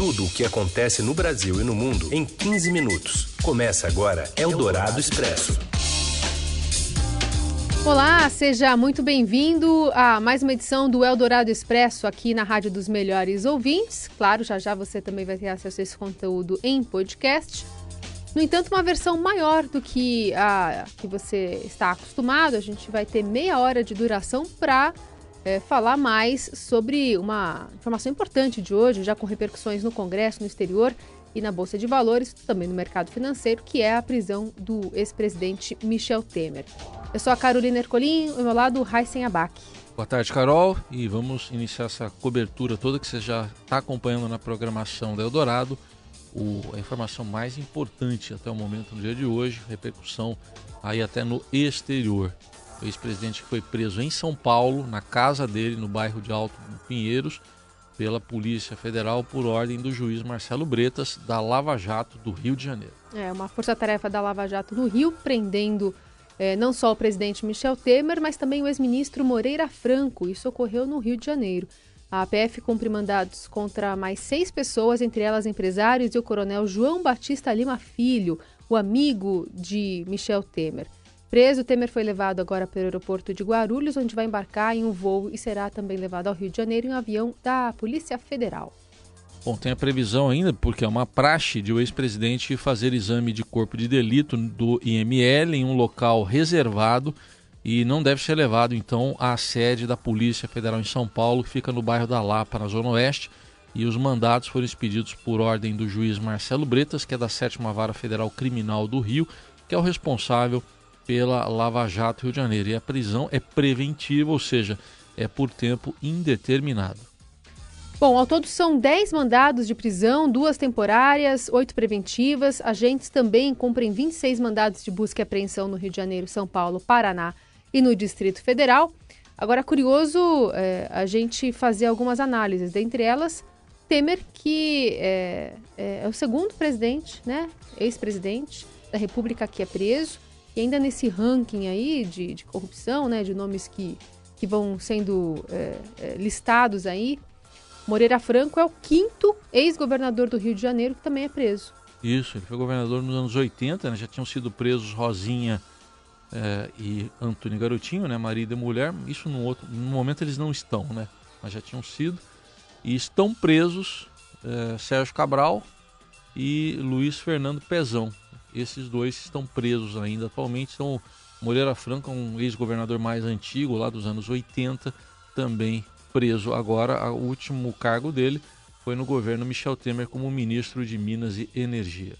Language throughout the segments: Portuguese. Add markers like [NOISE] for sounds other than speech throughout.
tudo o que acontece no Brasil e no mundo em 15 minutos. Começa agora Eldorado Expresso. Olá, seja muito bem-vindo a mais uma edição do Eldorado Expresso aqui na Rádio dos Melhores Ouvintes. Claro, já já você também vai ter acesso a esse conteúdo em podcast. No entanto, uma versão maior do que a que você está acostumado. A gente vai ter meia hora de duração para é, falar mais sobre uma informação importante de hoje, já com repercussões no Congresso, no exterior e na Bolsa de Valores, também no mercado financeiro, que é a prisão do ex-presidente Michel Temer. Eu sou a Carolina Ercolim, ao meu lado, Heisen Abac. Boa tarde, Carol, e vamos iniciar essa cobertura toda que você já está acompanhando na programação da Eldorado. O, a informação mais importante até o momento no dia de hoje, repercussão aí até no exterior. O ex-presidente foi preso em São Paulo, na casa dele, no bairro de Alto Pinheiros, pela Polícia Federal por ordem do juiz Marcelo Bretas, da Lava Jato do Rio de Janeiro. É, uma força-tarefa da Lava Jato no Rio, prendendo é, não só o presidente Michel Temer, mas também o ex-ministro Moreira Franco. Isso ocorreu no Rio de Janeiro. A APF cumpre mandados contra mais seis pessoas, entre elas empresários e o coronel João Batista Lima Filho, o amigo de Michel Temer. Preso, Temer foi levado agora para o aeroporto de Guarulhos, onde vai embarcar em um voo e será também levado ao Rio de Janeiro em um avião da Polícia Federal. Bom, tem a previsão ainda, porque é uma praxe de o ex-presidente fazer exame de corpo de delito do IML em um local reservado e não deve ser levado então à sede da Polícia Federal em São Paulo, que fica no bairro da Lapa, na Zona Oeste. E os mandados foram expedidos por ordem do juiz Marcelo Bretas, que é da Sétima Vara Federal Criminal do Rio, que é o responsável pela Lava Jato Rio de Janeiro. E a prisão é preventiva, ou seja, é por tempo indeterminado. Bom, ao todo são 10 mandados de prisão, duas temporárias, oito preventivas. Agentes também cumprem 26 mandados de busca e apreensão no Rio de Janeiro, São Paulo, Paraná e no Distrito Federal. Agora, curioso é, a gente fazer algumas análises, dentre elas, Temer, que é, é, é o segundo presidente, né, ex-presidente da República que é preso. E ainda nesse ranking aí de, de corrupção, né, de nomes que, que vão sendo é, é, listados aí, Moreira Franco é o quinto ex-governador do Rio de Janeiro que também é preso. Isso, ele foi governador nos anos 80, né, já tinham sido presos Rosinha é, e Antônio Garotinho, né, marido e mulher. Isso no outro, no momento eles não estão, né, mas já tinham sido. E estão presos é, Sérgio Cabral e Luiz Fernando Pezão. Esses dois estão presos ainda atualmente. Então, Moreira Franco, um ex-governador mais antigo, lá dos anos 80, também preso. Agora, o último cargo dele foi no governo Michel Temer como ministro de Minas e Energia.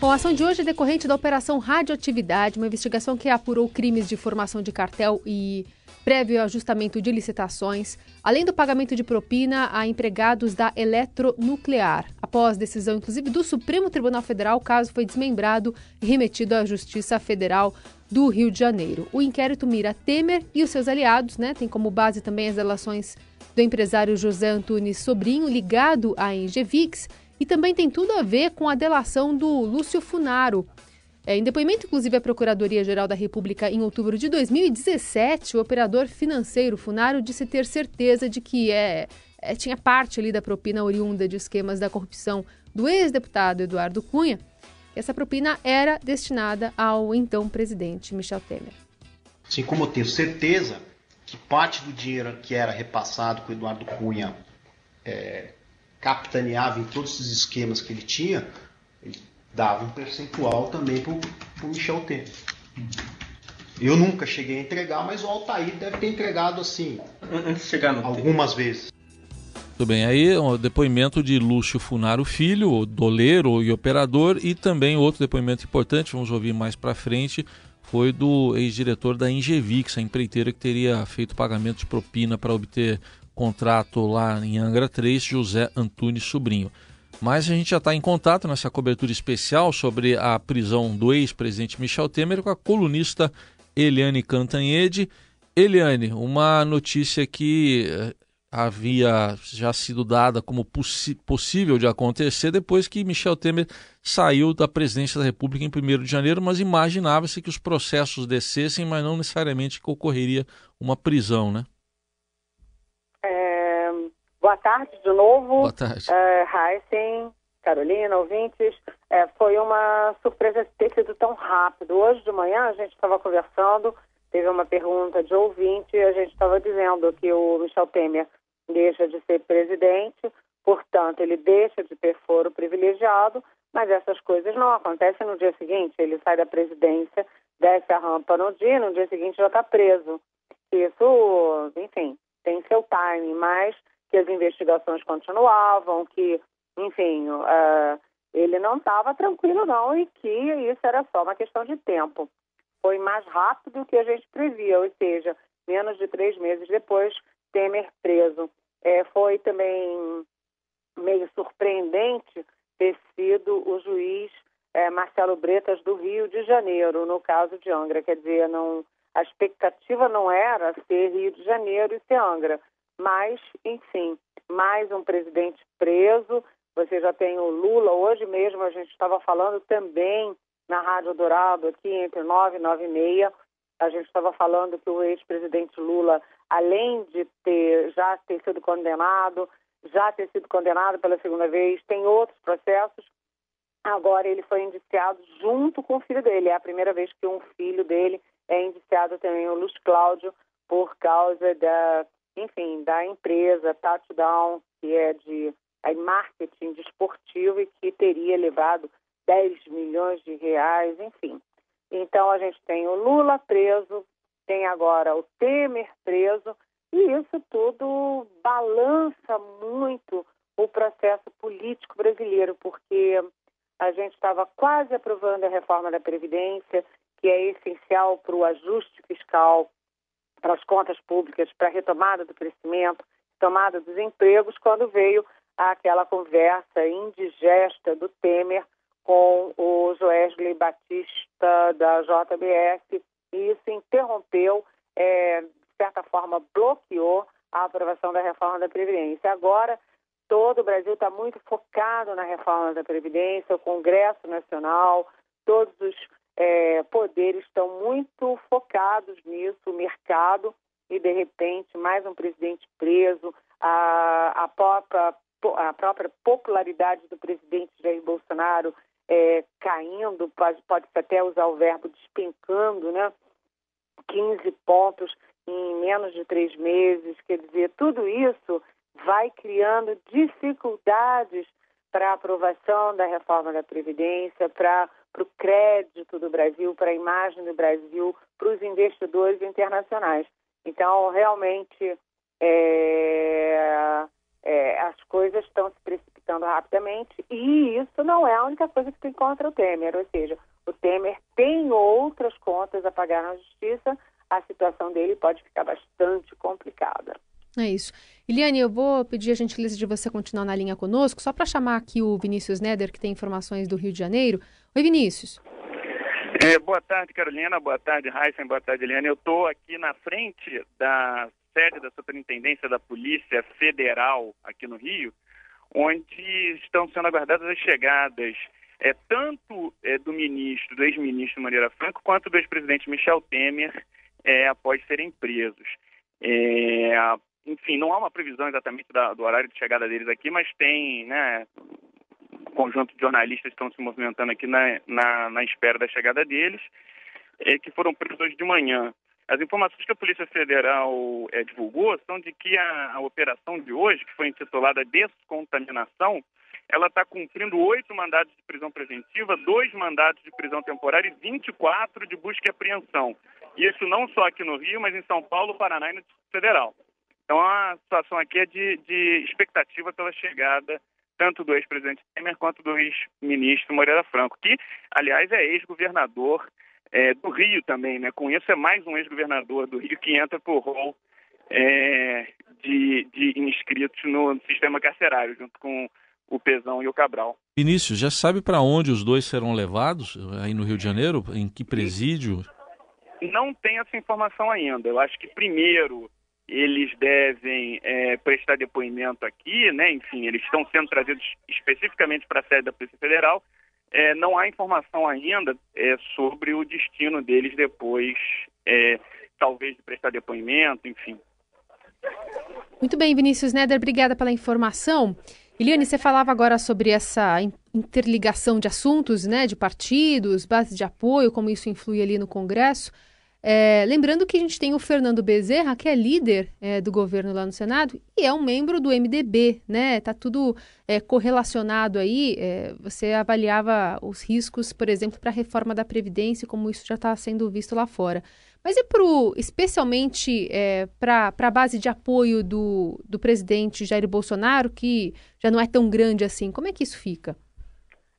Bom, a ação de hoje é decorrente da Operação Radioatividade, uma investigação que apurou crimes de formação de cartel e prévio ajustamento de licitações, além do pagamento de propina a empregados da Eletronuclear. Após decisão, inclusive, do Supremo Tribunal Federal, o caso foi desmembrado e remetido à Justiça Federal do Rio de Janeiro. O inquérito mira Temer e os seus aliados, né? Tem como base também as relações do empresário José Antunes Sobrinho, ligado à Engevix, e também tem tudo a ver com a delação do Lúcio Funaro, é, em depoimento, inclusive, à Procuradoria-Geral da República em outubro de 2017, o operador financeiro Funaro disse ter certeza de que é, é, tinha parte ali da propina oriunda de esquemas da corrupção do ex-deputado Eduardo Cunha, que essa propina era destinada ao então presidente Michel Temer. Assim como eu tenho certeza que parte do dinheiro que era repassado com o Eduardo Cunha é, capitaneava em todos esses esquemas que ele tinha, dava um percentual também para o Michel Temer. Eu nunca cheguei a entregar, mas o Altair deve ter entregado assim. Antes de chegar no algumas tempo. vezes. Tudo bem, aí o depoimento de Lúcio Funaro Filho, doleiro e operador, e também outro depoimento importante, vamos ouvir mais para frente, foi do ex-diretor da Ingevix, a empreiteira que teria feito pagamento de propina para obter contrato lá em Angra 3, José Antunes Sobrinho. Mas a gente já está em contato nessa cobertura especial sobre a prisão do ex-presidente Michel Temer com a colunista Eliane Cantanhede. Eliane, uma notícia que eh, havia já sido dada como possível de acontecer depois que Michel Temer saiu da presidência da República em 1 de janeiro, mas imaginava-se que os processos descessem, mas não necessariamente que ocorreria uma prisão, né? Boa tarde de novo. Boa tarde. Uh, Carolina, ouvintes. É, foi uma surpresa ter sido tão rápido. Hoje de manhã a gente estava conversando, teve uma pergunta de ouvinte e a gente estava dizendo que o Michel Temer deixa de ser presidente, portanto ele deixa de ter foro privilegiado, mas essas coisas não acontecem no dia seguinte. Ele sai da presidência, desce a rampa no dia, no dia seguinte já está preso. Isso, enfim, tem seu time, mas que as investigações continuavam, que, enfim, uh, ele não estava tranquilo não e que isso era só uma questão de tempo. Foi mais rápido do que a gente previa, ou seja, menos de três meses depois, Temer preso. É, foi também meio surpreendente ter sido o juiz é, Marcelo Bretas do Rio de Janeiro, no caso de Angra. Quer dizer, não, a expectativa não era ser Rio de Janeiro e ser Angra, mas, enfim, mais um presidente preso. Você já tem o Lula, hoje mesmo a gente estava falando também na Rádio Dourado, aqui entre 9 e 9 e meia, a gente estava falando que o ex-presidente Lula, além de ter já ter sido condenado, já ter sido condenado pela segunda vez, tem outros processos. Agora ele foi indiciado junto com o filho dele. É a primeira vez que um filho dele é indiciado também, o Luiz Cláudio, por causa da, enfim, da empresa Touchdown, que é de é marketing desportivo e que teria levado 10 milhões de reais, enfim. Então a gente tem o Lula preso, tem agora o Temer preso, e isso tudo balança muito o processo político brasileiro, porque a gente estava quase aprovando a reforma da Previdência, que é essencial para o ajuste fiscal, para as contas públicas, para a retomada do crescimento, tomada dos empregos, quando veio aquela conversa indigesta do Temer com o Joesley Batista da JBS, e isso interrompeu, é, de certa forma, bloqueou a aprovação da reforma da Previdência. Agora, todo o Brasil está muito focado na reforma da Previdência, o Congresso Nacional, todos os é, poderes estão muito focados nisso, o mercado, e de repente mais um presidente preso, a, a, própria, a própria popularidade do presidente Jair Bolsonaro é, caindo, pode, pode até usar o verbo despencando, né? 15 pontos em menos de três meses, quer dizer, tudo isso vai criando dificuldades para a aprovação da reforma da Previdência, para o crédito do Brasil, para a imagem do Brasil, para os investidores internacionais. Então, realmente, é, é, as coisas estão se precipitando rapidamente e isso não é a única coisa que tem contra o Temer, ou seja, o Temer tem outras contas a pagar na justiça, a situação dele pode ficar bastante complicada. É isso. Eliane, eu vou pedir a gentileza de você continuar na linha conosco, só para chamar aqui o Vinícius Neder, que tem informações do Rio de Janeiro. Oi, Vinícius. É, boa tarde, Carolina. Boa tarde, Heisen. Boa tarde, Eliane. Eu estou aqui na frente da sede da Superintendência da Polícia Federal aqui no Rio, onde estão sendo aguardadas as chegadas é, tanto é, do ministro, do ex-ministro Maneira Franco, quanto do ex-presidente Michel Temer é, após serem presos. É, enfim, não há uma previsão exatamente da, do horário de chegada deles aqui, mas tem, né, um conjunto de jornalistas estão se movimentando aqui na, na, na espera da chegada deles, é, que foram presos de manhã. As informações que a Polícia Federal é, divulgou são de que a, a, operação de hoje, que foi intitulada Descontaminação, ela está cumprindo oito mandados de prisão preventiva, dois mandados de prisão temporária e 24 de busca e apreensão. Isso não só aqui no Rio, mas em São Paulo, Paraná e no Distrito Federal. Então a situação aqui é de, de expectativa pela chegada tanto do ex-presidente Temer quanto do ex-ministro Moreira Franco, que, aliás, é ex-governador é, do Rio também, né? Com isso é mais um ex-governador do Rio que entra por rol é, de, de inscritos no sistema carcerário, junto com o Pezão e o Cabral. Vinícius, já sabe para onde os dois serão levados aí no Rio de Janeiro? Em que presídio? Não tem essa informação ainda. Eu acho que primeiro eles devem é, prestar depoimento aqui, né? Enfim, eles estão sendo trazidos especificamente para a sede da Polícia Federal. É, não há informação ainda é, sobre o destino deles depois, é, talvez de prestar depoimento, enfim. Muito bem, Vinícius Neder, obrigada pela informação. Eliane, você falava agora sobre essa interligação de assuntos, né, de partidos, bases de apoio, como isso influi ali no Congresso. É, lembrando que a gente tem o Fernando Bezerra, que é líder é, do governo lá no Senado e é um membro do MDB, né? Tá tudo é, correlacionado aí. É, você avaliava os riscos, por exemplo, para a reforma da Previdência, como isso já está sendo visto lá fora. Mas e pro, especialmente é, para a base de apoio do, do presidente Jair Bolsonaro, que já não é tão grande assim, como é que isso fica?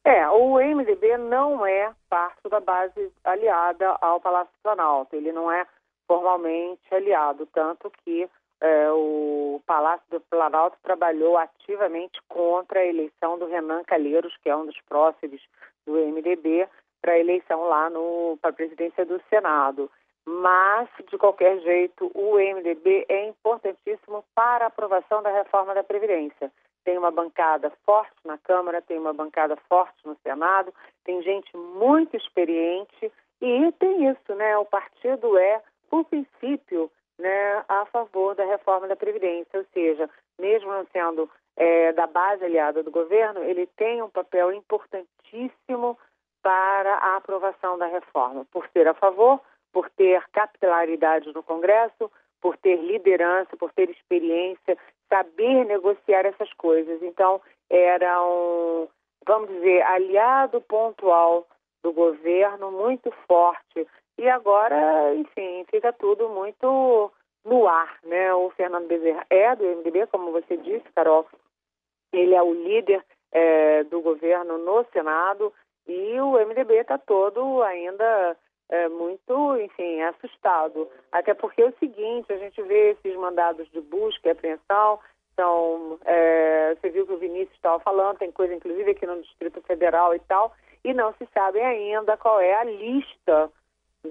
É, o MDB não é parte da base aliada ao Palácio do Planalto. Ele não é formalmente aliado, tanto que é, o Palácio do Planalto trabalhou ativamente contra a eleição do Renan Calheiros, que é um dos próximos do MDB, para a eleição lá para a presidência do Senado. Mas, de qualquer jeito, o MDB é importantíssimo para a aprovação da reforma da Previdência tem uma bancada forte na Câmara, tem uma bancada forte no Senado, tem gente muito experiente e tem isso, né? O partido é, por princípio, né, a favor da reforma da Previdência, ou seja, mesmo não sendo é, da base aliada do governo, ele tem um papel importantíssimo para a aprovação da reforma, por ser a favor, por ter capilaridade no Congresso, por ter liderança, por ter experiência saber negociar essas coisas. Então, era um, vamos dizer, aliado pontual do governo, muito forte. E agora, enfim, fica tudo muito no ar, né? O Fernando Bezerra é do MDB, como você disse, Carol. Ele é o líder é, do governo no Senado e o MDB está todo ainda é, muito, enfim, assustado. Até porque é o seguinte, a gente vê esses mandados de busca e apreensão, então, é, você viu que o Vinícius estava falando, tem coisa inclusive aqui no Distrito Federal e tal, e não se sabe ainda qual é a lista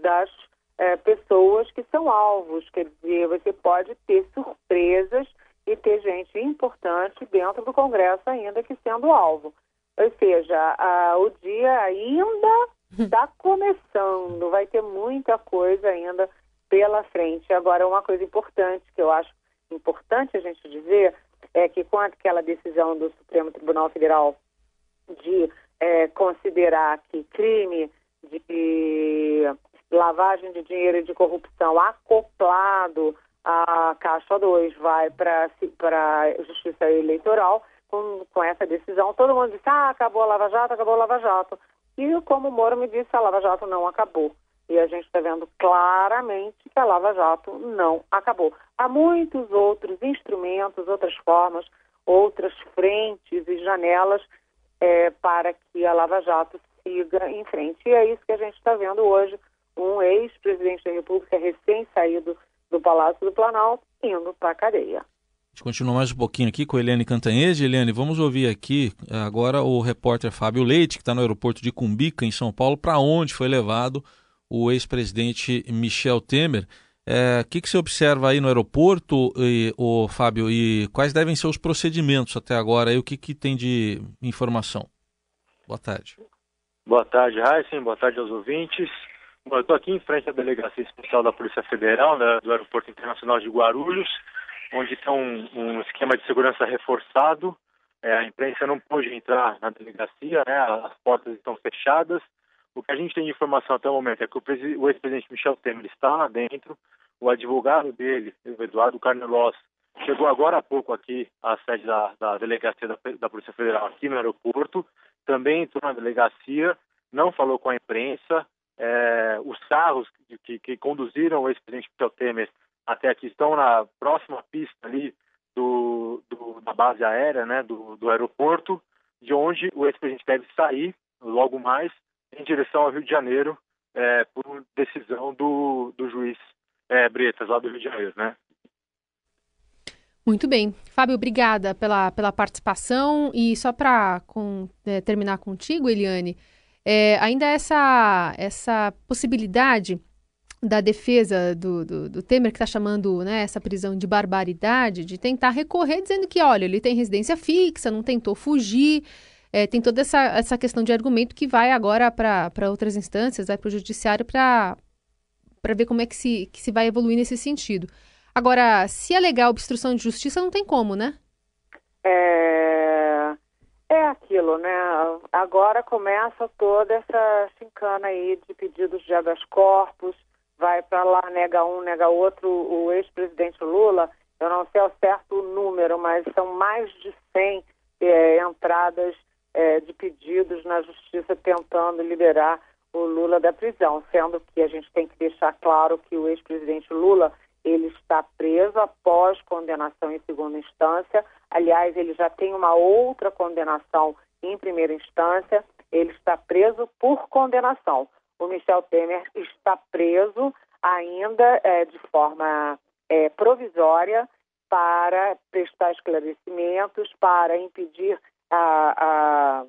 das é, pessoas que são alvos. Quer dizer, você pode ter surpresas e ter gente importante dentro do Congresso ainda que sendo alvo. Ou seja, a, o dia ainda está começando, vai ter muita coisa ainda pela frente. Agora, uma coisa importante que eu acho importante a gente dizer é que com aquela decisão do Supremo Tribunal Federal de é, considerar que crime de lavagem de dinheiro e de corrupção acoplado à Caixa 2 vai para a Justiça Eleitoral, com, com essa decisão, todo mundo disse, ah, acabou a Lava Jato, acabou a Lava Jato. E como o Moro me disse, a Lava Jato não acabou. E a gente está vendo claramente que a Lava Jato não acabou. Há muitos outros instrumentos, outras formas, outras frentes e janelas é, para que a Lava Jato siga em frente. E é isso que a gente está vendo hoje: um ex-presidente da República recém-saído do Palácio do Planalto indo para a cadeia. Gente continua mais um pouquinho aqui com a Eliane Cantanhede. Eliane, vamos ouvir aqui agora o repórter Fábio Leite, que está no aeroporto de Cumbica, em São Paulo, para onde foi levado o ex-presidente Michel Temer. O é, que, que você observa aí no aeroporto, e, Fábio, e quais devem ser os procedimentos até agora? E o que, que tem de informação? Boa tarde. Boa tarde, Heisen. Boa tarde aos ouvintes. Bom, eu estou aqui em frente à Delegacia Especial da Polícia Federal, né, do Aeroporto Internacional de Guarulhos, onde tem um, um esquema de segurança reforçado. É, a imprensa não pôde entrar na delegacia, né, as portas estão fechadas. O que a gente tem de informação até o momento é que o, ex-presidente Michel Temer está lá dentro, o advogado dele, o Eduardo Carnelos, chegou agora há pouco aqui à sede da, da delegacia da, da, Polícia Federal aqui no aeroporto, também entrou na delegacia, não falou com a imprensa. É, os carros que, que conduziram o ex-presidente Michel Temer até aqui estão na próxima pista ali do, do, da base aérea, né, do, do aeroporto, de onde o ex-presidente deve sair logo mais em direção ao Rio de Janeiro é, por decisão do, do juiz é, Bretas, lá do Rio de Janeiro, né? Muito bem. Fábio, obrigada pela, pela participação. E só para com, é, terminar contigo, Eliane, é, ainda essa, essa possibilidade da defesa do, do, do Temer, que está chamando né, essa prisão de barbaridade, de tentar recorrer, dizendo que, olha, ele tem residência fixa, não tentou fugir. É, tem toda essa, essa questão de argumento que vai agora para outras instâncias, vai para o judiciário para ver como é que se, que se vai evoluir nesse sentido. Agora, se alegar obstrução de justiça, não tem como, né? É, é aquilo, né? Agora começa toda essa chincana aí de pedidos de habeas corpus, vai para lá, nega um, nega outro. O ex-presidente Lula, eu não sei ao certo o número, mas são mais de 100 é, entradas é, de pedidos na justiça tentando liberar o Lula da prisão, sendo que a gente tem que deixar claro que o ex-presidente Lula ele está preso após condenação em segunda instância. Aliás, ele já tem uma outra condenação em primeira instância. Ele está preso por condenação. O Michel Temer está preso ainda é, de forma é, provisória para prestar esclarecimentos, para impedir a, a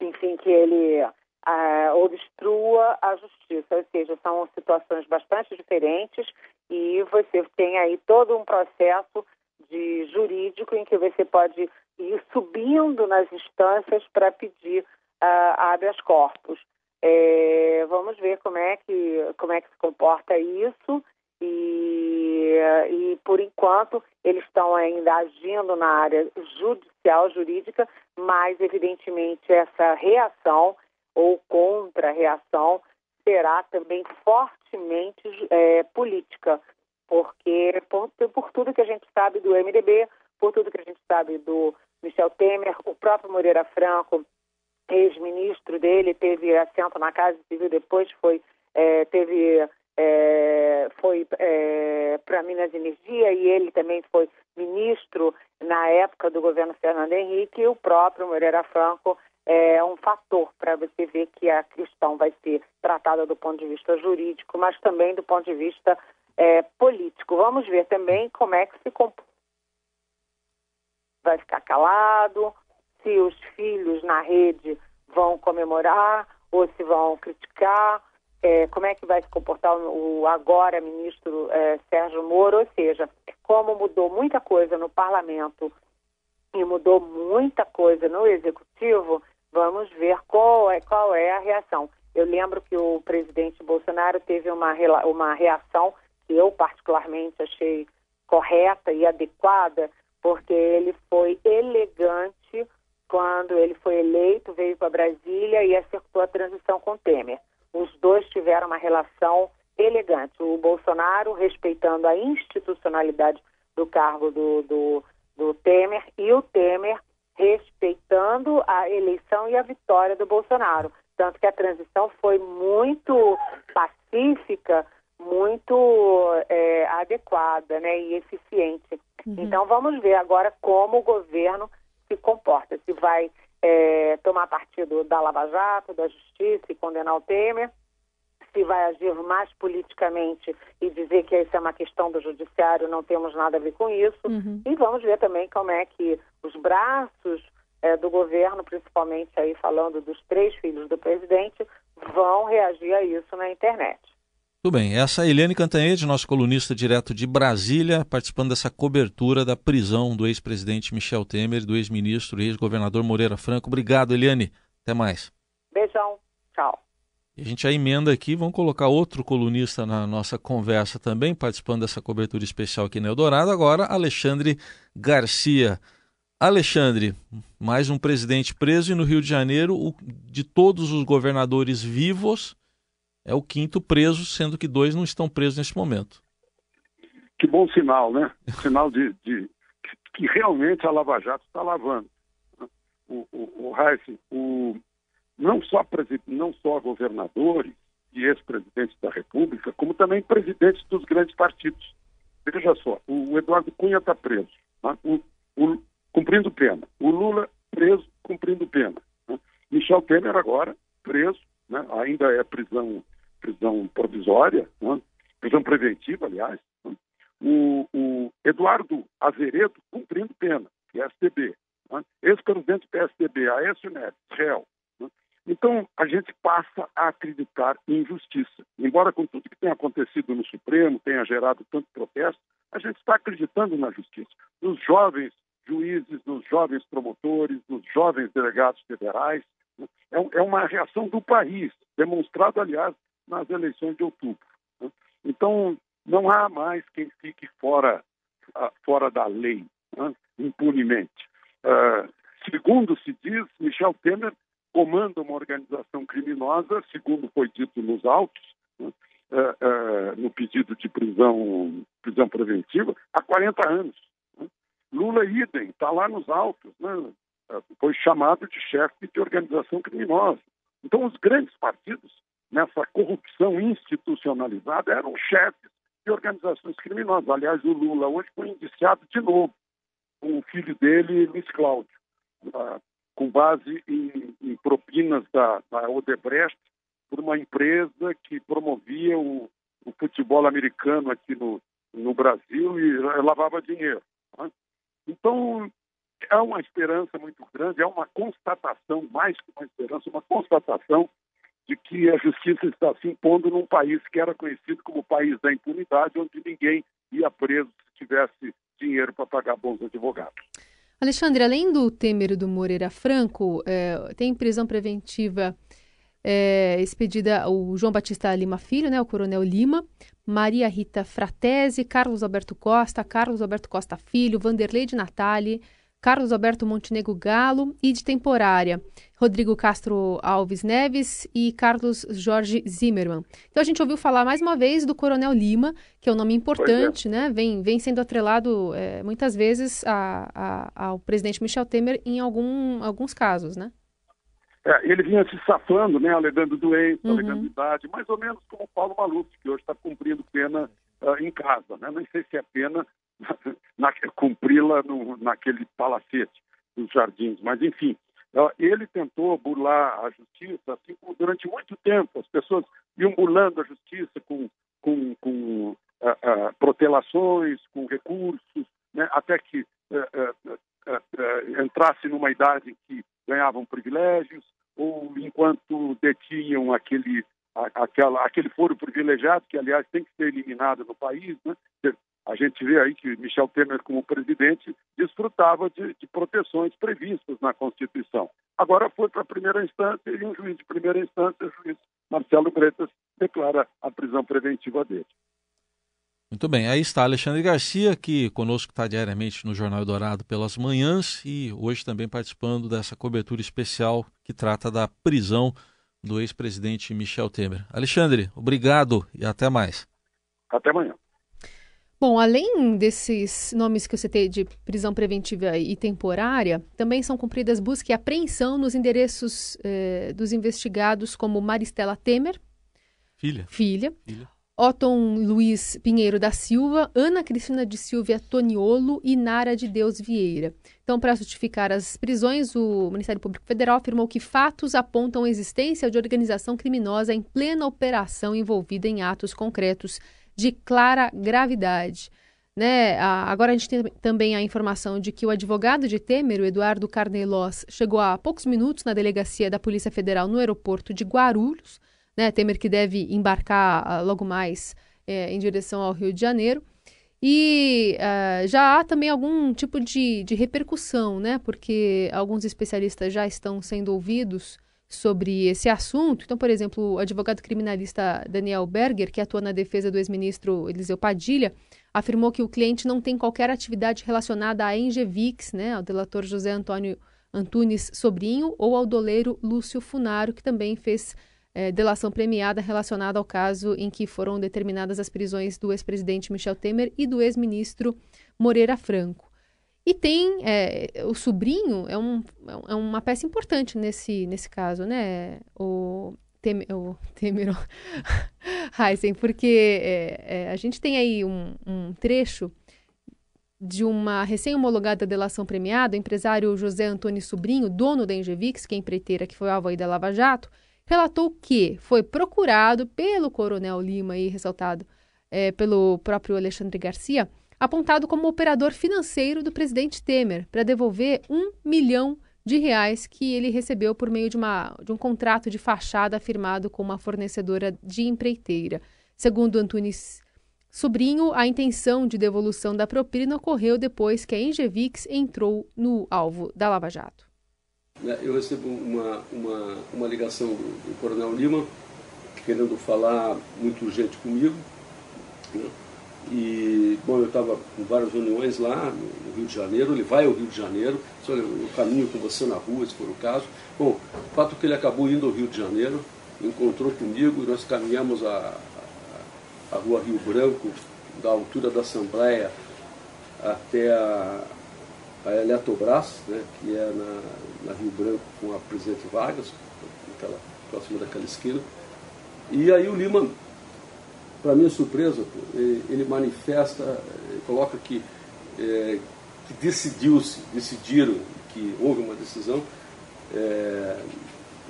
enfim, que ele a, obstrua a justiça. Ou seja, são situações bastante diferentes e você tem aí todo um processo de jurídico em que você pode ir subindo nas instâncias para pedir uh, habeas corpus. É, vamos ver como é que como é que se comporta isso. E, e por enquanto eles estão ainda agindo na área judicial jurídica, mas evidentemente essa reação ou contra-reação será também fortemente é, política, porque por, por, tudo que a gente sabe do MDB, por tudo que a gente sabe do Michel Temer, o próprio Moreira Franco, ex-ministro dele, teve assento na Casa Civil, depois foi é, teve é, foi é, para Minas Energia e ele também foi ministro na época do governo Fernando Henrique e o próprio Moreira Franco é um fator para você ver que a questão vai ser tratada do ponto de vista jurídico, mas também do ponto de vista é, político. Vamos ver também como é que se. Vai ficar calado, se os filhos na rede vão comemorar ou se vão criticar, é, como é que vai se comportar o, agora ministro é, Sérgio Moro, ou seja, como mudou muita coisa no parlamento e mudou muita coisa no executivo, vamos ver qual é, qual é a reação. Eu lembro que o presidente Bolsonaro teve uma, uma reação que eu particularmente achei correta e adequada, porque ele foi elegante quando ele foi eleito, veio para Brasília e acertou a transição com Temer. Os dois tiveram uma relação elegante. O Bolsonaro respeitando a institucionalidade do cargo do, do, do Temer e o Temer respeitando a eleição e a vitória do Bolsonaro. Tanto que a transição foi muito pacífica, muito é, adequada né, e eficiente. Uhum. Então vamos ver agora como o governo se comporta, se vai é, tomar partido da Lava Jato, da Justiça e condenar o Temer, se vai agir mais politicamente e dizer que essa é uma questão do judiciário, não temos nada a ver com isso. Uhum. E vamos ver também como é que os braços é, do governo, principalmente aí falando dos três filhos do presidente, vão reagir a isso na internet. Tudo bem. Essa é Eliane Cantanhede, nosso colunista direto de Brasília, participando dessa cobertura da prisão do ex-presidente Michel Temer do ex-ministro e ex-governador Moreira Franco. Obrigado, Eliane. Até mais. Beijão. Tchau. E a gente já emenda aqui, vamos colocar outro colunista na nossa conversa também, participando dessa cobertura especial aqui no Eldorado, agora Alexandre Garcia. Alexandre, mais um presidente preso e no Rio de Janeiro, de todos os governadores vivos, é o quinto preso, sendo que dois não estão presos nesse momento. Que bom sinal, né? Sinal de, de que realmente a Lava Jato está lavando. O, o, o o, não, só, não só governadores e ex-presidentes da República, como também presidentes dos grandes partidos. Veja só, o Eduardo Cunha está preso, né? o, o, cumprindo pena. O Lula preso, cumprindo pena. Né? Michel Temer agora preso, né? ainda é prisão prisão provisória, né? prisão preventiva, aliás. Né? O, o, Eduardo Azeredo cumprindo pena, PSDB. Né? Ex-presidente PSDB, Aécio Neves, réu. Né? Então, a gente passa a acreditar em justiça. Embora com tudo que tem acontecido no Supremo tenha gerado tanto protesto, a gente está acreditando na justiça. Nos jovens juízes, nos jovens promotores, nos jovens delegados federais. É, é uma reação do país, demonstrado, aliás, nas eleições de outubro. Né? Então, não há mais quem fique fora, uh, fora da lei, né? impunemente. Uh, segundo se diz, Michel Temer comanda uma organização criminosa, segundo foi dito nos autos, né? uh, no pedido de prisão, prisão preventiva, há 40 anos. Lula idem, está lá nos autos, né? Foi chamado de chefe de organização criminosa. Então, os grandes partidos, nessa corrupção institucionalizada, eram chefes de organizações criminosas. Aliás, o Lula hoje foi indiciado de novo com o filho dele, Luiz Cláudio, com base em, em propinas da, da, Odebrecht por uma empresa que promovia o, o futebol americano aqui no, no Brasil e lavava dinheiro. Né? Então, é uma esperança muito grande, é uma constatação, mais que uma esperança, uma constatação de que a justiça está se impondo num país que era conhecido como o país da impunidade, onde ninguém ia preso se tivesse dinheiro para pagar bons advogados. Alexandre, além do Temer e do Moreira Franco, é, tem prisão preventiva é, expedida o João Batista Lima Filho, né, o Coronel Lima, Maria Rita Fratese, Carlos Alberto Costa, Carlos Alberto Costa Filho, Vanderlei de Natali, Carlos Alberto Montenegro Galo e de temporária, Rodrigo Castro Alves Neves e Carlos Jorge Zimmermann. Então a gente ouviu falar mais uma vez do Coronel Lima, que é um nome importante, é. né? Vem, vem sendo atrelado é, muitas vezes a, a, ao presidente Michel Temer em algum, alguns casos, né? É, ele vinha se safando, né? Alegando doença, uhum. alegando idade, mais ou menos como o Paulo Maluf, que hoje está cumprindo pena uh, em casa, né? Nem sei se é pena cumpri-la naquele palacete dos jardins. Mas, enfim, ele tentou burlar a justiça assim, durante muito tempo. As pessoas iam burlando a justiça com, com, com protelações, com recursos, né, até que uh, entrasse numa idade em que ganhavam privilégios, ou enquanto detinham aquele, aquela, aquele foro privilegiado, que, aliás, tem que ser eliminado no país, né? A gente vê aí que Michel Temer, como presidente, desfrutava de, de proteções previstas na Constituição. Agora foi para a primeira instância e um juiz de primeira instância, o juiz Marcelo Bretas, declara a prisão preventiva dele. Muito bem, aí está Alexandre Garcia, que conosco está diariamente no Jornal Dourado pelas manhãs e hoje também participando dessa cobertura especial que trata da prisão do ex-presidente Michel Temer. Alexandre, obrigado e até mais. Até amanhã. Bom, além desses nomes que eu citei de prisão preventiva e temporária, também são cumpridas busca e apreensão nos endereços eh, dos investigados como Maristela Temer, filha, filha, filha. Otton Luiz Pinheiro da Silva, Ana Cristina de Silvia Toniolo e Nara de Deus Vieira. Então, para justificar as prisões, o Ministério Público Federal afirmou que fatos apontam a existência de organização criminosa em plena operação envolvida em atos concretos de clara gravidade. Né? Agora a gente tem também a informação de que o advogado de Temer, o Eduardo Carnelos, chegou há poucos minutos na delegacia da Polícia Federal no aeroporto de Guarulhos. Né? Temer que deve embarcar uh, logo mais é, em direção ao Rio de Janeiro. E uh, já há também algum tipo de, de repercussão, né? porque alguns especialistas já estão sendo ouvidos sobre esse assunto. Então, por exemplo, o advogado criminalista Daniel Berger, que atua na defesa do ex-ministro Eliseu Padilha, afirmou que o cliente não tem qualquer atividade relacionada à Engevix, né, ao delator José Antônio Antunes Sobrinho, ou ao doleiro Lúcio Funaro, que também fez é, delação premiada relacionada ao caso em que foram determinadas as prisões do ex-presidente Michel Temer e do ex-ministro Moreira Franco. E tem é, o sobrinho, é, um, é uma peça importante nesse, nesse caso, né? O, Temer, o Heisen, [LAUGHS] porque é, é, a gente tem aí um, um trecho de uma recém-homologada delação premiada, o empresário José Antônio Sobrinho, dono da Engevix, que é empreiteira que foi alvo aí da Lava Jato, relatou que foi procurado pelo Coronel Lima e ressaltado é, pelo próprio Alexandre Garcia apontado como operador financeiro do presidente Temer para devolver um milhão de reais que ele recebeu por meio de, uma, de um contrato de fachada firmado com uma fornecedora de empreiteira. Segundo Antunes Sobrinho, a intenção de devolução da propina ocorreu depois que a Engevix entrou no alvo da Lava Jato. É, eu recebo uma, uma, uma ligação do, do Coronel Lima querendo falar muito urgente comigo. Né? E, bom, eu estava com várias reuniões lá no Rio de Janeiro, ele vai ao Rio de Janeiro, olha, eu caminho com você na rua, se for o caso. Bom, o fato é que ele acabou indo ao Rio de Janeiro, encontrou comigo, nós caminhamos a, a, a rua Rio Branco, da altura da Assembleia até a, a Eletrobras, né, que é na, na Rio Branco com a Presidente Vargas, naquela, próxima daquela esquina. E aí o Lima, para minha surpresa, ele manifesta, ele coloca que, é, que decidiu-se, decidiram que houve uma decisão, é,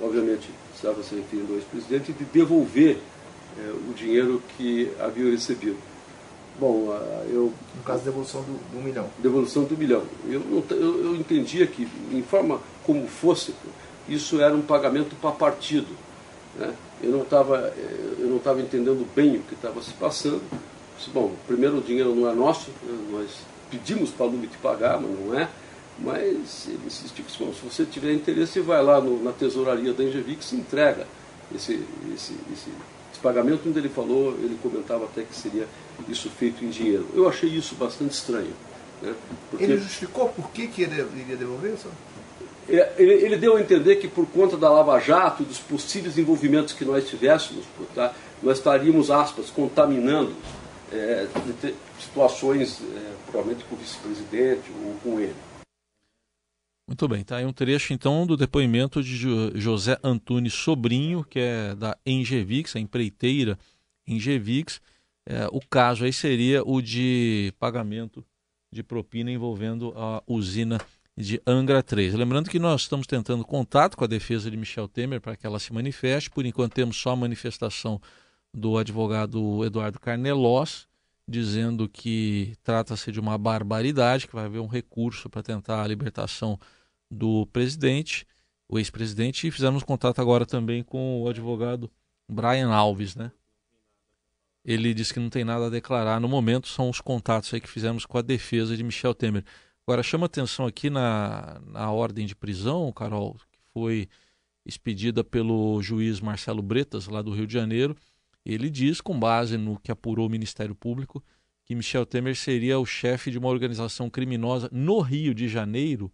obviamente estava se referindo ao ex-presidente, de devolver é, o dinheiro que havia recebido. Bom, eu. No caso, devolução do, do milhão. Devolução do milhão. Eu, eu, eu entendia que, em forma como fosse, isso era um pagamento para partido. Né? Eu não estava eu não estava entendendo bem o que estava se passando. Bom, primeiro o dinheiro não é nosso, né? nós pedimos para a Lumit pagar, mas não é. Mas ele insistiu que se você tiver interesse, vai lá no, na tesouraria da Engevic se entrega esse, esse, esse, esse pagamento. Onde ele falou, ele comentava até que seria isso feito em dinheiro. Eu achei isso bastante estranho. Né? Porque... Ele justificou por que, que ele iria devolver isso? Ele, ele, deu a entender que por conta da Lava Jato e dos possíveis envolvimentos que nós tivéssemos, tá, nós estaríamos, aspas, contaminando é, situações, é, provavelmente com o vice-presidente ou com ele. Muito bem, tá aí um trecho então do depoimento de José Antunes Sobrinho, que é da Engevix, a empreiteira Engevix. É, o caso aí seria o de pagamento de propina envolvendo a usina de Angra 3. Lembrando que nós estamos tentando contato com a defesa de Michel Temer para que ela se manifeste. Por enquanto temos só a manifestação do advogado Eduardo Carnelós, dizendo que trata-se de uma barbaridade, que vai haver um recurso para tentar a libertação do presidente, o ex-presidente, e fizemos contato agora também com o advogado Brian Alves, né? Ele disse que não tem nada a declarar no momento, são os contatos aí que fizemos com a defesa de Michel Temer. Agora, chama atenção aqui na, na ordem de prisão, Carol, que foi expedida pelo juiz Marcelo Bretas, lá do Rio de Janeiro. Ele diz, com base no que apurou o Ministério Público, que Michel Temer seria o chefe de uma organização criminosa no Rio de Janeiro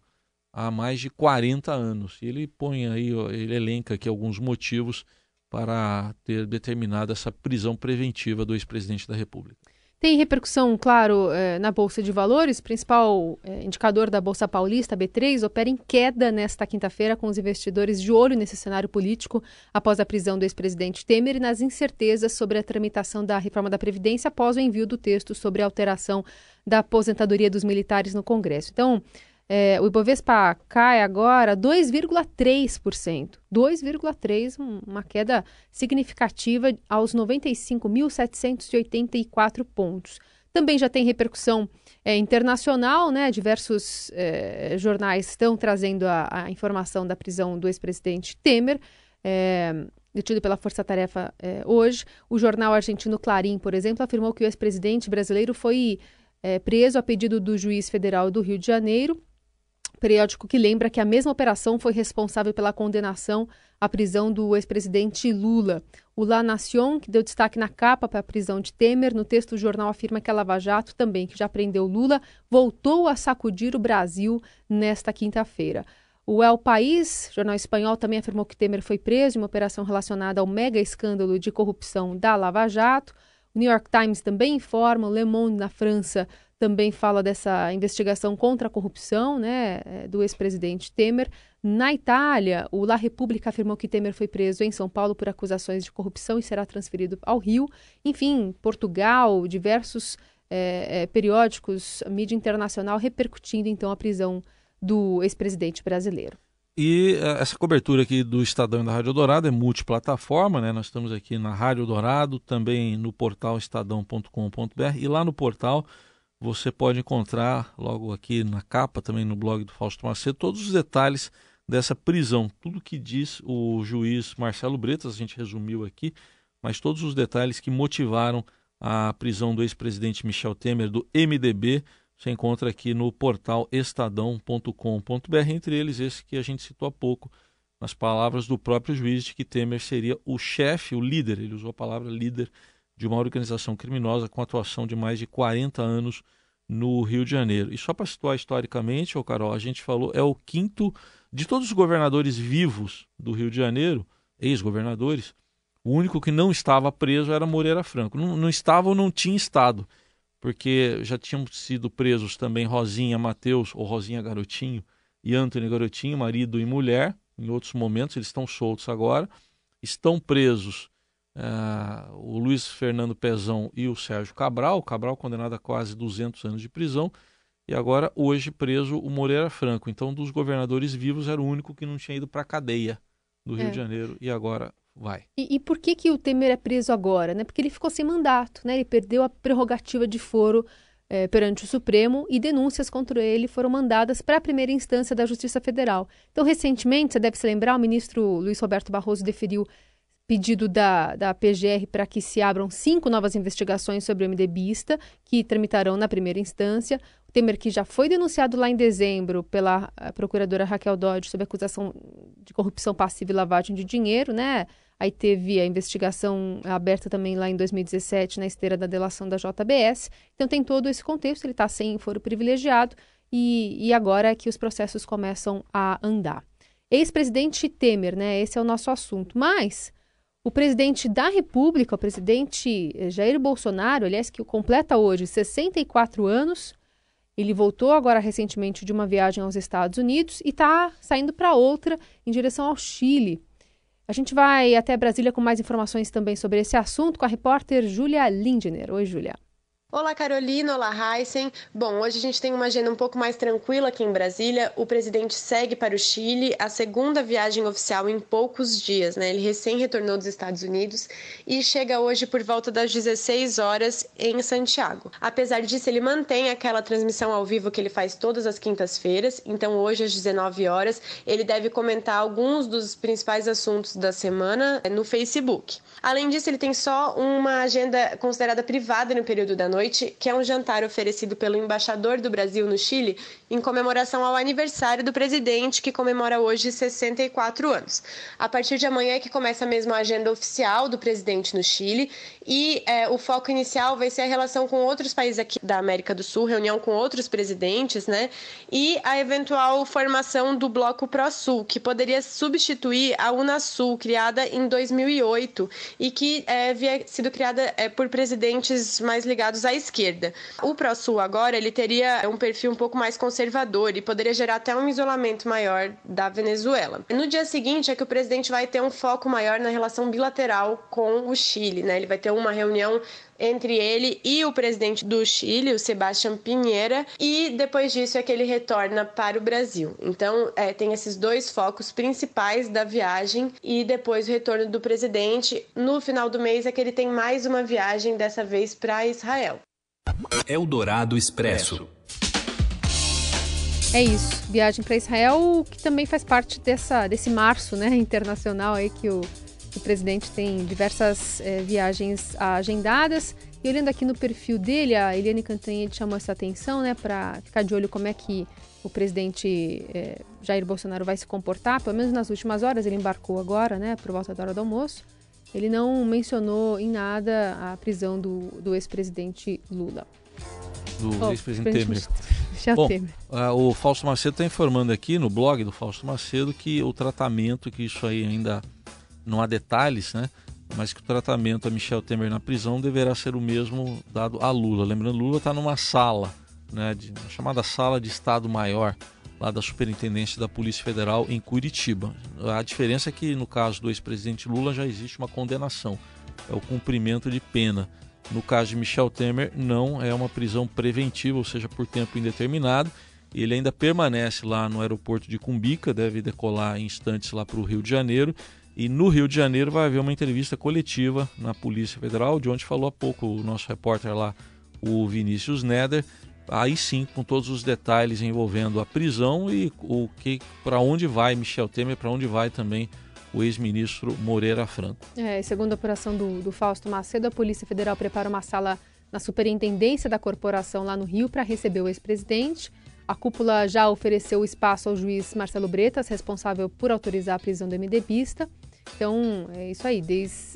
há mais de 40 anos. Ele põe aí, ele elenca aqui alguns motivos para ter determinado essa prisão preventiva do ex-presidente da República. Tem repercussão, claro, eh, na Bolsa de Valores. O principal eh, indicador da Bolsa Paulista, B3, opera em queda nesta quinta-feira, com os investidores de olho nesse cenário político após a prisão do ex-presidente Temer e nas incertezas sobre a tramitação da reforma da Previdência após o envio do texto sobre a alteração da aposentadoria dos militares no Congresso. Então, é, o Ibovespa cai agora 2,3%. 2,3%, uma queda significativa aos 95.784 pontos. Também já tem repercussão é, internacional, né? Diversos é, jornais estão trazendo a, a, informação da prisão do ex-presidente Temer. É, detido pela Força Tarefa é, hoje. O jornal argentino Clarim, por exemplo, afirmou que o ex-presidente brasileiro foi é, preso a pedido do juiz federal do Rio de Janeiro periódico que lembra que a mesma operação foi responsável pela condenação à prisão do ex-presidente Lula. O La Nación, que deu destaque na capa para a prisão de Temer, no texto do jornal afirma que a Lava Jato, também que já prendeu Lula, voltou a sacudir o Brasil nesta quinta-feira. O El País, jornal espanhol, também afirmou que Temer foi preso em uma operação relacionada ao mega escândalo de corrupção da Lava Jato. O New York Times também informa, o Le Monde na França também fala dessa investigação contra a corrupção né, é, do ex-presidente Temer. Na Itália, o La Repubblica afirmou que Temer foi preso em São Paulo por acusações de corrupção e será transferido ao Rio. Enfim, Portugal, diversos é, é, periódicos, mídia internacional repercutindo então a prisão do ex-presidente brasileiro. E essa cobertura aqui do Estadão e da Rádio Dourado é multiplataforma, né? Nós estamos aqui na Rádio Dourado, também no portal estadão.com.br e lá no portal você pode encontrar logo aqui na capa, também no blog do Fausto Macedo, todos os detalhes dessa prisão. Tudo que diz o juiz Marcelo Bretas, a gente resumiu aqui, mas todos os detalhes que motivaram a prisão do ex-presidente Michel Temer do MDB, você encontra aqui no portal estadão.com.br, entre eles esse que a gente citou há pouco, nas palavras do próprio juiz de que Temer seria o chefe, o líder, ele usou a palavra líder de uma organização criminosa com atuação de mais de 40 anos no Rio de Janeiro. E só para situar historicamente, ô Carol, a gente falou, é o quinto de todos os governadores vivos do Rio de Janeiro, ex-governadores, o único que não estava preso era Moreira Franco. Não, não estava ou não tinha estado, porque já tinham sido presos também Rosinha Mateus, ou Rosinha Garotinho, e Antônio Garotinho, marido e mulher, em outros momentos, eles estão soltos agora. Estão presos uh, o Luiz Fernando Pezão e o Sérgio Cabral, o Cabral condenado a quase 200 anos de prisão, e agora, hoje, preso o Moreira Franco. Então, dos governadores vivos, era o único que não tinha ido para a cadeia do Rio é. de Janeiro, e agora vai. E, e, por que, que o Temer é preso agora? Né? Porque ele ficou sem mandato, né? ele perdeu a prerrogativa de foro é, perante o Supremo e denúncias contra ele foram mandadas para a primeira instância da Justiça Federal. Então, recentemente, você deve se lembrar, o ministro Luiz Roberto Barroso deferiu pedido da, da PGR para que se abram cinco novas investigações sobre o MDBista, que tramitarão na primeira instância. O Temer, que já foi denunciado lá em dezembro pela procuradora Raquel Dodge sob acusação de corrupção passiva e lavagem de dinheiro, né? Aí teve a investigação aberta também lá em 2017 na esteira da delação da JBS. Então tem todo esse contexto, ele está sem foro privilegiado e, e agora é que os processos começam a andar. Ex-presidente Temer, né? Esse é o nosso assunto. Mas o presidente da República, o presidente Jair Bolsonaro, aliás, que completa hoje 64 anos, ele voltou agora recentemente de uma viagem aos Estados Unidos e está saindo para outra em direção ao Chile. A gente vai até Brasília com mais informações também sobre esse assunto com a repórter Júlia Lindner. Oi, Júlia. Olá Carolina, olá Heisen. Bom, hoje a gente tem uma agenda um pouco mais tranquila aqui em Brasília. O presidente segue para o Chile, a segunda viagem oficial em poucos dias, né? Ele recém retornou dos Estados Unidos e chega hoje por volta das 16 horas em Santiago. Apesar disso, ele mantém aquela transmissão ao vivo que ele faz todas as quintas-feiras. Então, hoje às 19 horas, ele deve comentar alguns dos principais assuntos da semana no Facebook. Além disso, ele tem só uma agenda considerada privada no período da noite, que é um jantar oferecido pelo embaixador do Brasil no Chile em comemoração ao aniversário do presidente, que comemora hoje 64 anos. A partir de amanhã é que começa mesmo a agenda oficial do presidente no Chile e é, o foco inicial vai ser a relação com outros países aqui da América do Sul, reunião com outros presidentes, né? E a eventual formação do Bloco Pró-Sul, que poderia substituir a Unasul, criada em 2008 e que é, havia sido criada é, por presidentes mais ligados à esquerda. O ProSul agora ele teria um perfil um pouco mais conservador e poderia gerar até um isolamento maior da Venezuela. No dia seguinte é que o presidente vai ter um foco maior na relação bilateral com o Chile, né? Ele vai ter uma reunião entre ele e o presidente do Chile, o Sebastião Pinheira, e depois disso é que ele retorna para o Brasil. Então, é, tem esses dois focos principais da viagem e depois o retorno do presidente. No final do mês é que ele tem mais uma viagem, dessa vez para Israel. Eldorado Expresso. É isso, viagem para Israel, que também faz parte dessa, desse março né, internacional aí que o o presidente tem diversas é, viagens agendadas. E olhando aqui no perfil dele, a Eliane Cantanhede chamou essa atenção, né, para ficar de olho como é que o presidente é, Jair Bolsonaro vai se comportar. Pelo menos nas últimas horas, ele embarcou agora, né, por volta da hora do almoço. Ele não mencionou em nada a prisão do, do ex-presidente Lula. Do oh, ex-presidente Temer. [LAUGHS] Bom, Temer. O Fausto Macedo está informando aqui no blog do Fausto Macedo que o tratamento, que isso aí ainda não há detalhes, né? Mas que o tratamento a Michel Temer na prisão deverá ser o mesmo dado a Lula. Lembrando, Lula está numa sala, né, de, chamada Sala de Estado Maior, lá da Superintendência da Polícia Federal em Curitiba. A diferença é que no caso do ex-presidente Lula já existe uma condenação, é o cumprimento de pena. No caso de Michel Temer, não é uma prisão preventiva, ou seja, por tempo indeterminado. Ele ainda permanece lá no aeroporto de Cumbica, deve decolar em instantes lá para o Rio de Janeiro e no Rio de Janeiro vai haver uma entrevista coletiva na Polícia Federal, de onde falou há pouco o nosso repórter lá, o Vinícius Neder. Aí sim, com todos os detalhes envolvendo a prisão e o que, para onde vai Michel Temer, para onde vai também o ex-ministro Moreira Franco. É, segundo a apuração do, do Fausto Macedo, a Polícia Federal prepara uma sala na superintendência da corporação lá no Rio para receber o ex-presidente. A cúpula já ofereceu espaço ao juiz Marcelo Bretas, responsável por autorizar a prisão do MDBista. Então, é isso aí.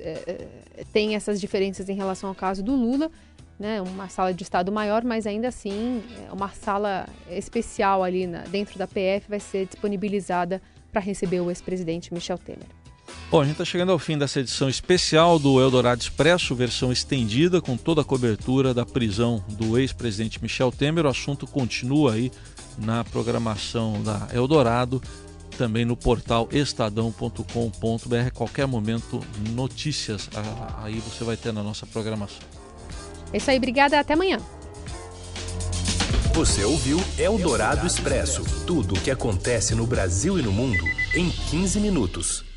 É, é, tem essas diferenças em relação ao caso do Lula, né? Uma sala de Estado maior, mas ainda assim, é uma sala especial ali na, dentro da PF vai ser disponibilizada para receber o ex-presidente Michel Temer. Bom, a gente está chegando ao fim dessa edição especial do Eldorado Expresso, versão estendida, com toda a cobertura da prisão do ex-presidente Michel Temer. O assunto continua aí na programação da Eldorado, também no portal estadão.com.br. Qualquer momento, notícias aí você vai ter na nossa programação. É isso aí, obrigada, até amanhã. Você ouviu Eldorado Expresso tudo o que acontece no Brasil e no mundo em 15 minutos.